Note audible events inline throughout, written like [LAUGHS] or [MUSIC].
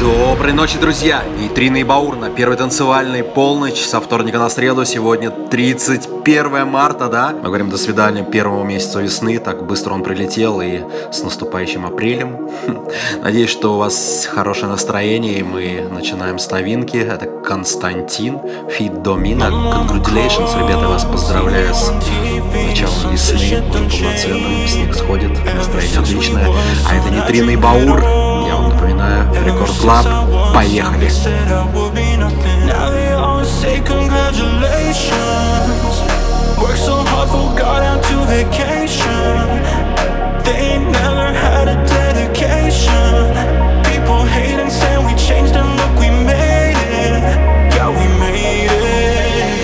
Доброй ночи, друзья! Нейтрина и Баур на первой танцевальной полночь со вторника на среду. Сегодня 31 марта, да? Мы говорим до свидания первому месяцу весны. Так быстро он прилетел и с наступающим апрелем. [LAUGHS] Надеюсь, что у вас хорошее настроение и мы начинаем с новинки. Это Константин, Фит Домина. Congratulations, ребята, вас поздравляю с началом весны. Уже полноценным, снег сходит, настроение отличное. А это Нейтрина и Баур. Я вам напоминаю, Рекорд Клаб. Поехали! Work so hard, forgot out to vacation. They ain't never had a dedication. People hate and say we changed and look, we made it. Yeah, we made it.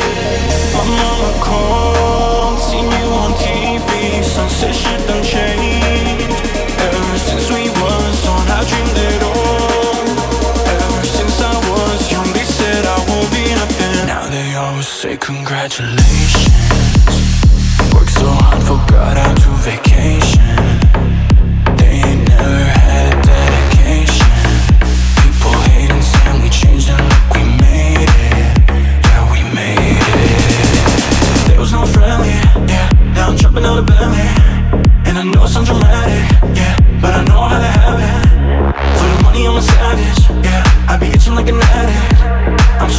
My mama called, seen you on TV. Sunset Say congratulations. Worked so hard, forgot how to vacation. They ain't never had a dedication. People hate and say we changed and look, we made it. Yeah, we made it. There was no friendly, yeah. Now I'm jumping out of Bentley. And I know it sounds dramatic, yeah. But I know how to have it. For the money, I'm a savage, yeah. I be itching like an addict.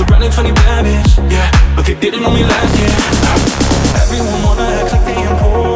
I'm surrounded 20 bad bitch, yeah. But they didn't know me last year. Everyone wanna act like they important.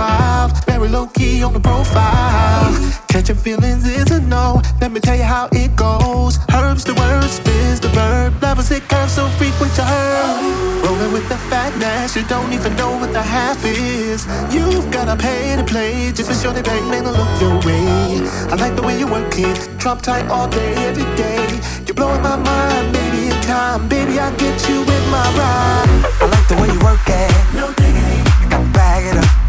Wild, very low key on the profile. Catching feelings is a no. Let me tell you how it goes. Herbs the word, spins the verb. Levels it curves so frequent to her. Rolling with the fatness, you don't even know what the half is. You've gotta pay to play just for sure they bang, man, to look your way. I like the way you work it, drop tight all day, every day. You're blowing my mind, baby, in time, baby, I get you with my ride. I like the way you work it. No diggity, got to bag it up.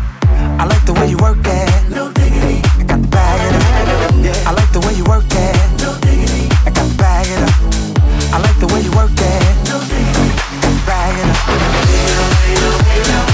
I like the way you work it. no I got to bag it up. I like the way you work it. no I got to bag it up. I like the way you work it. no bag it up.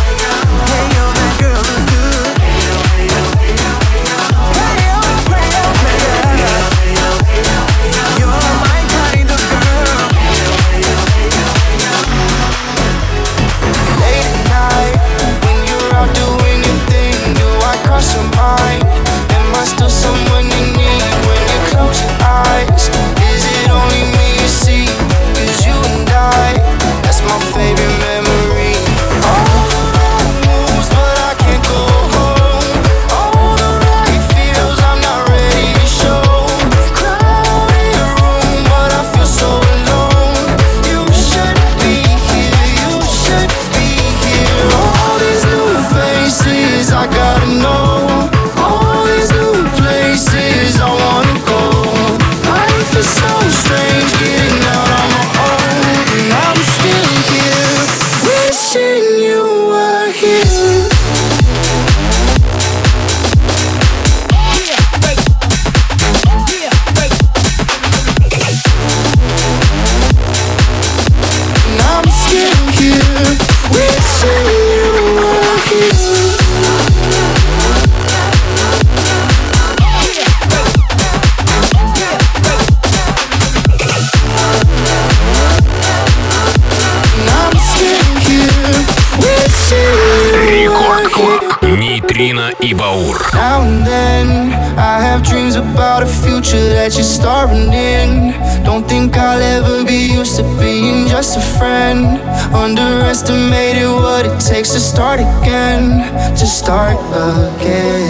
Now and then I have dreams about a future that you're starring in. Don't think I'll ever be used to being just a friend. Underestimated what it takes to start again, to start again.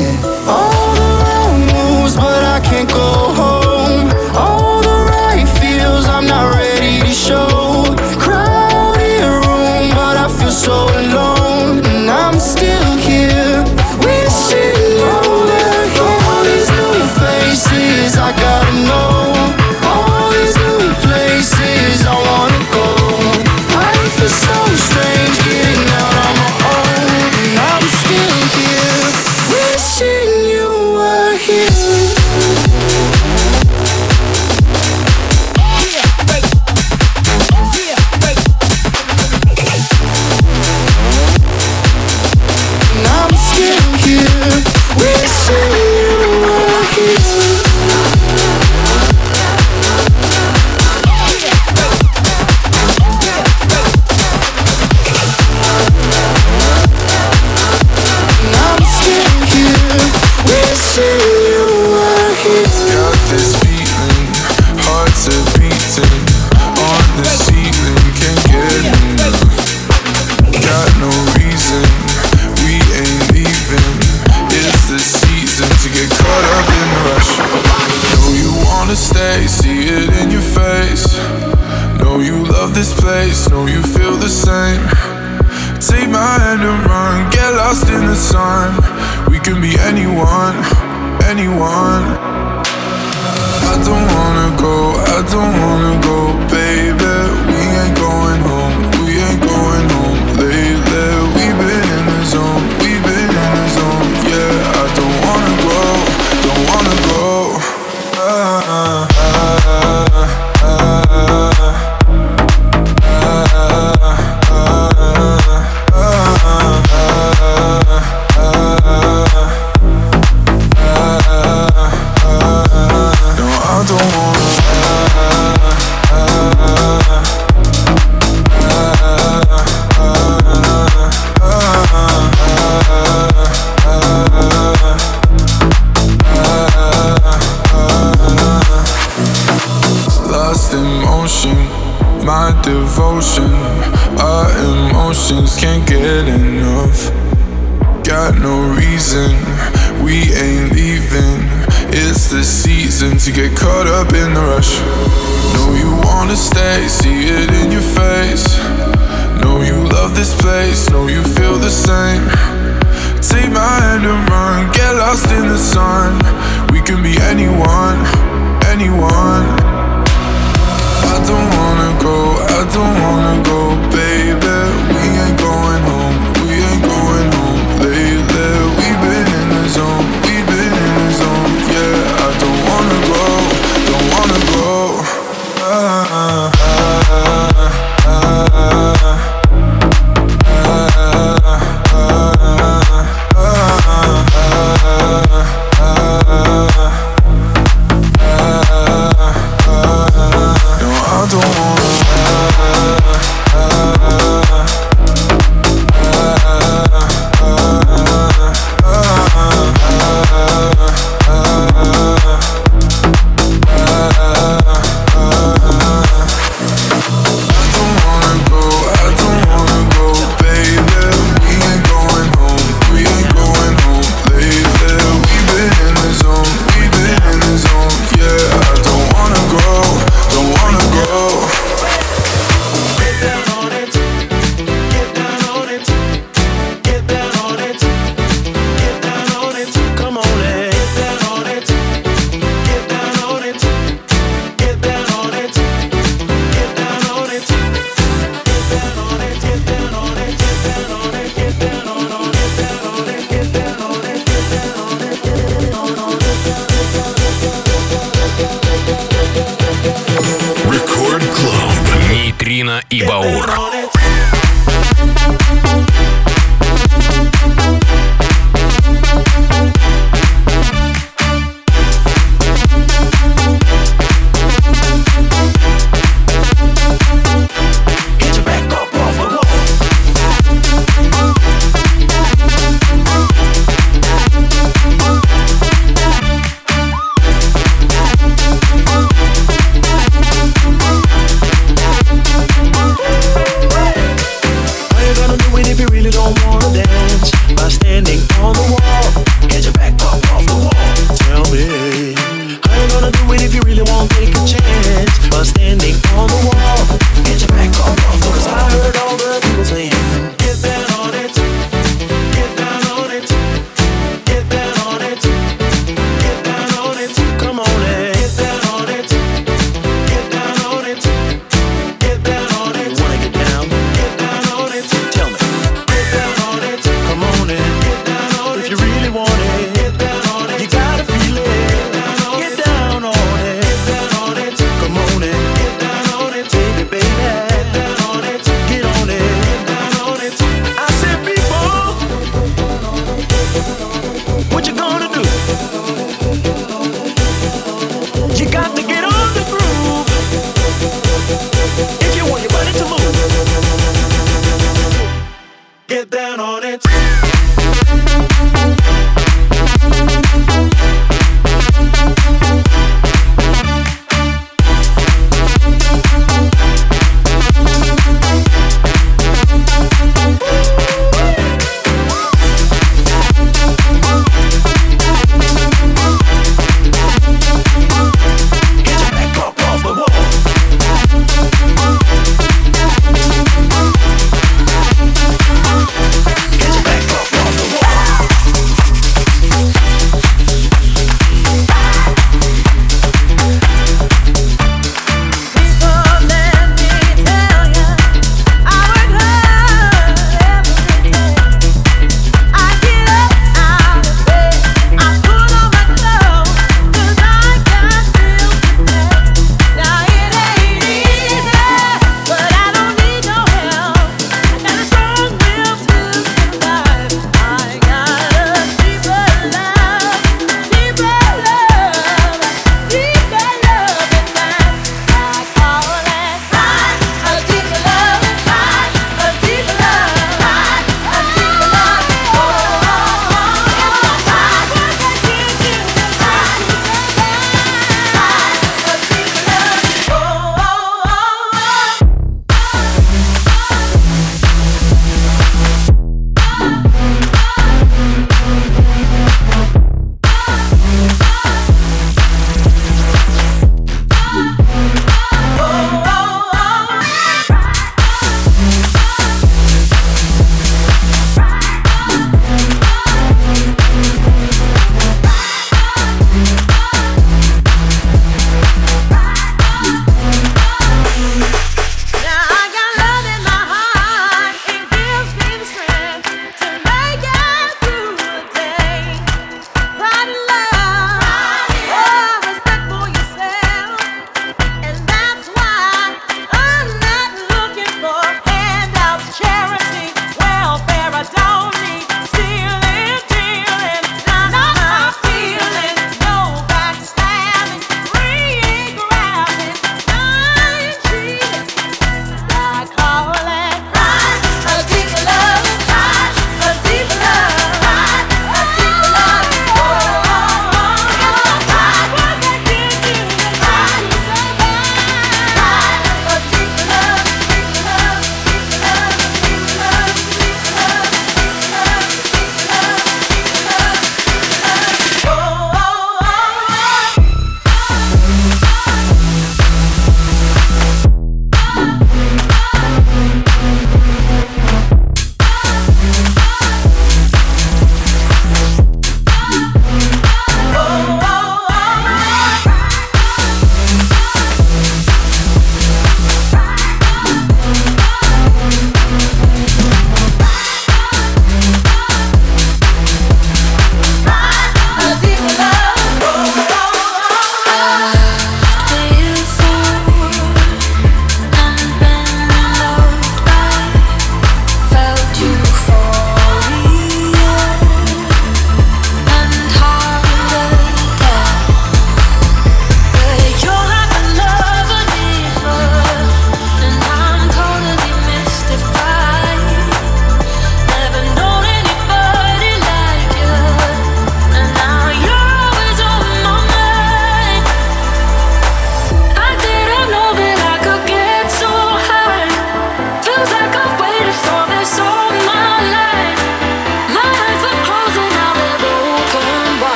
can be anyone, anyone. I don't wanna go, I don't wanna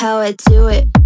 how I do it.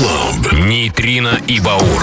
Клаб. Нейтрино и Баур.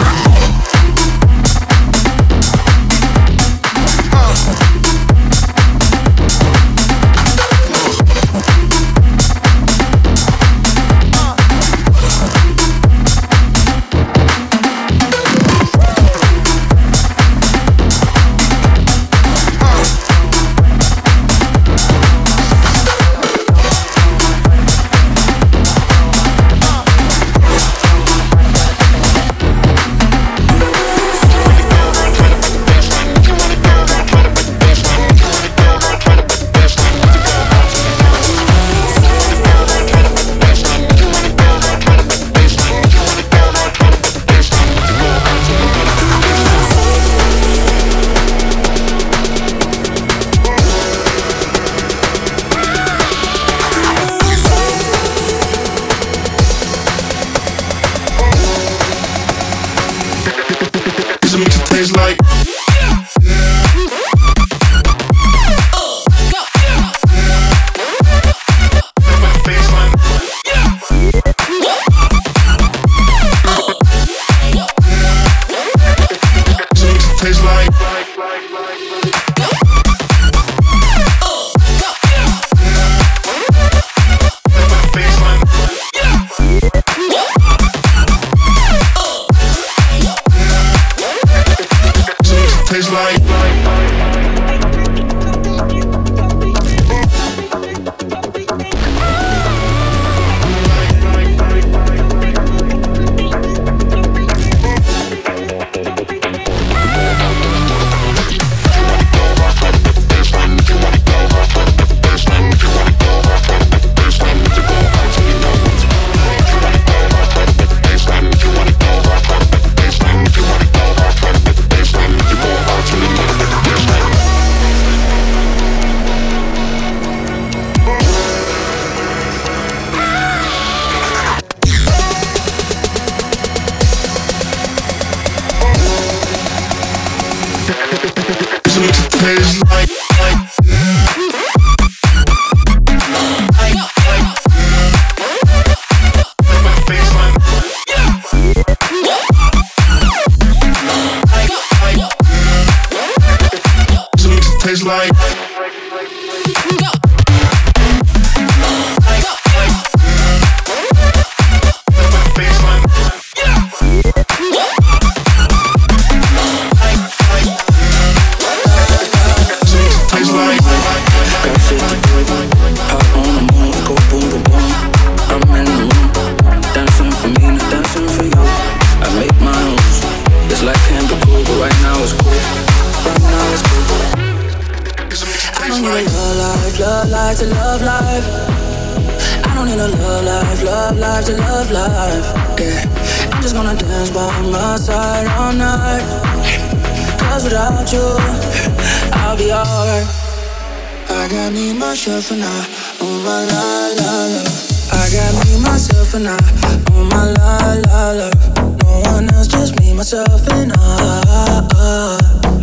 myself, and I.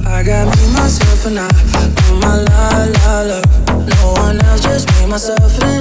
I got me, myself, and I. On my la la love. No one else, just me, myself, and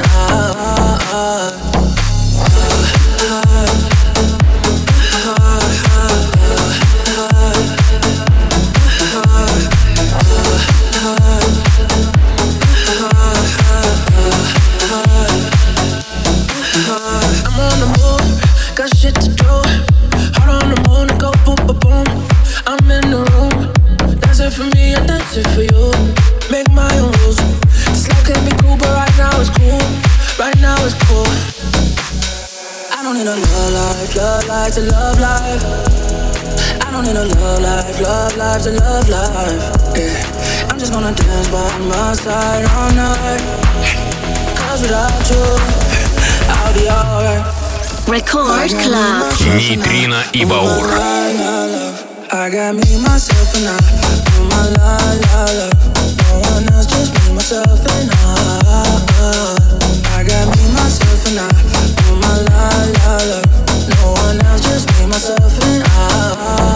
Record Club. Нейтрино и Баур. I got me, myself, and I. Oh my la la la. No one else, just me, myself, and I. I got me, myself, and I. Oh my la la la. No one else, just me, myself, and I.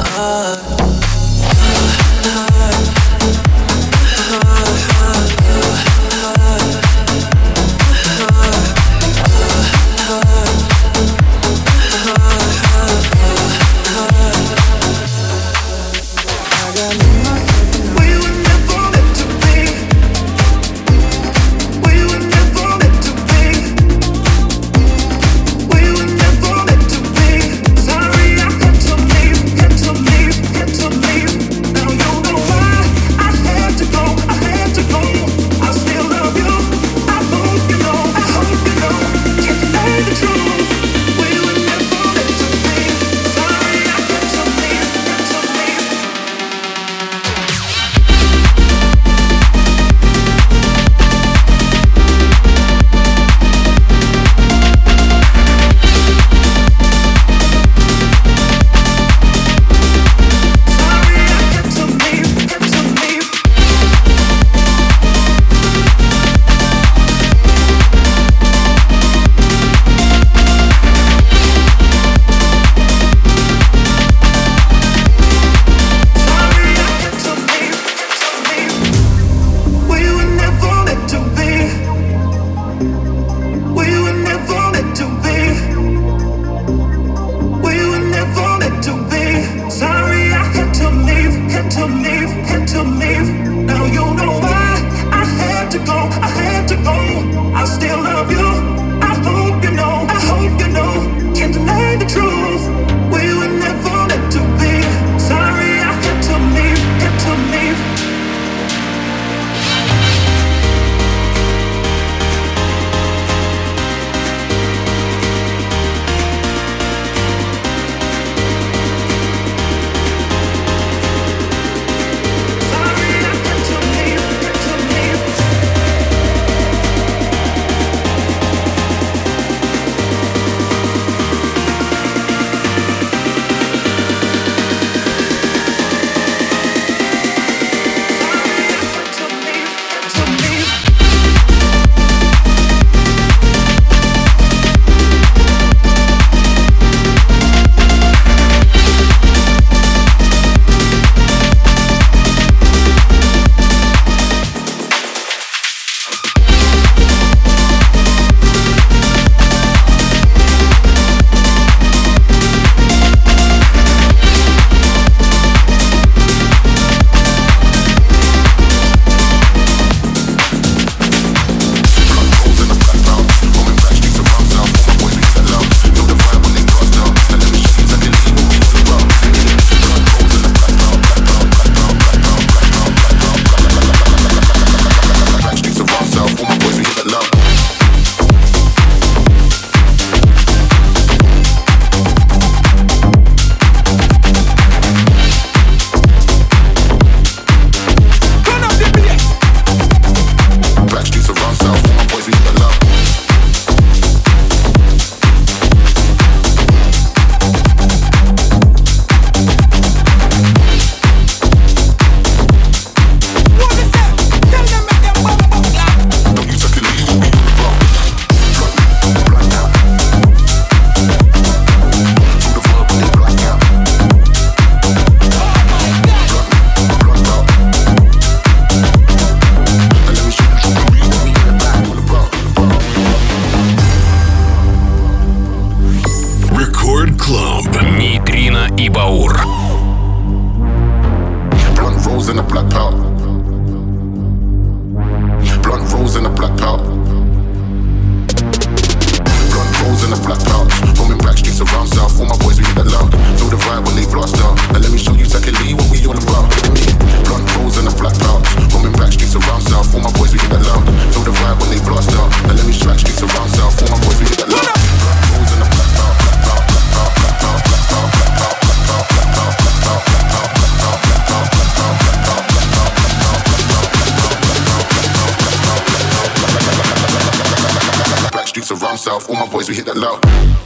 my boys we hit that loud.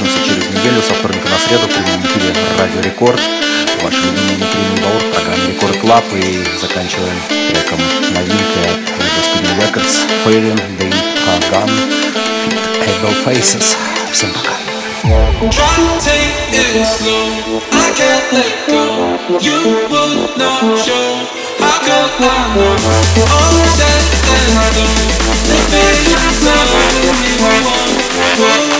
услышимся через неделю со вторника на среду в эфире Радио Рекорд. Ваш любимый внутренний баур, программа Рекорд Клаб. И заканчиваем треком новинки от Господи records Фейлин, Дэй, Аган, Эбл faces Всем пока. Try to take it slow. I can't let go. You would not show. How could I know? All said and done. The feeling's not what. Whoa.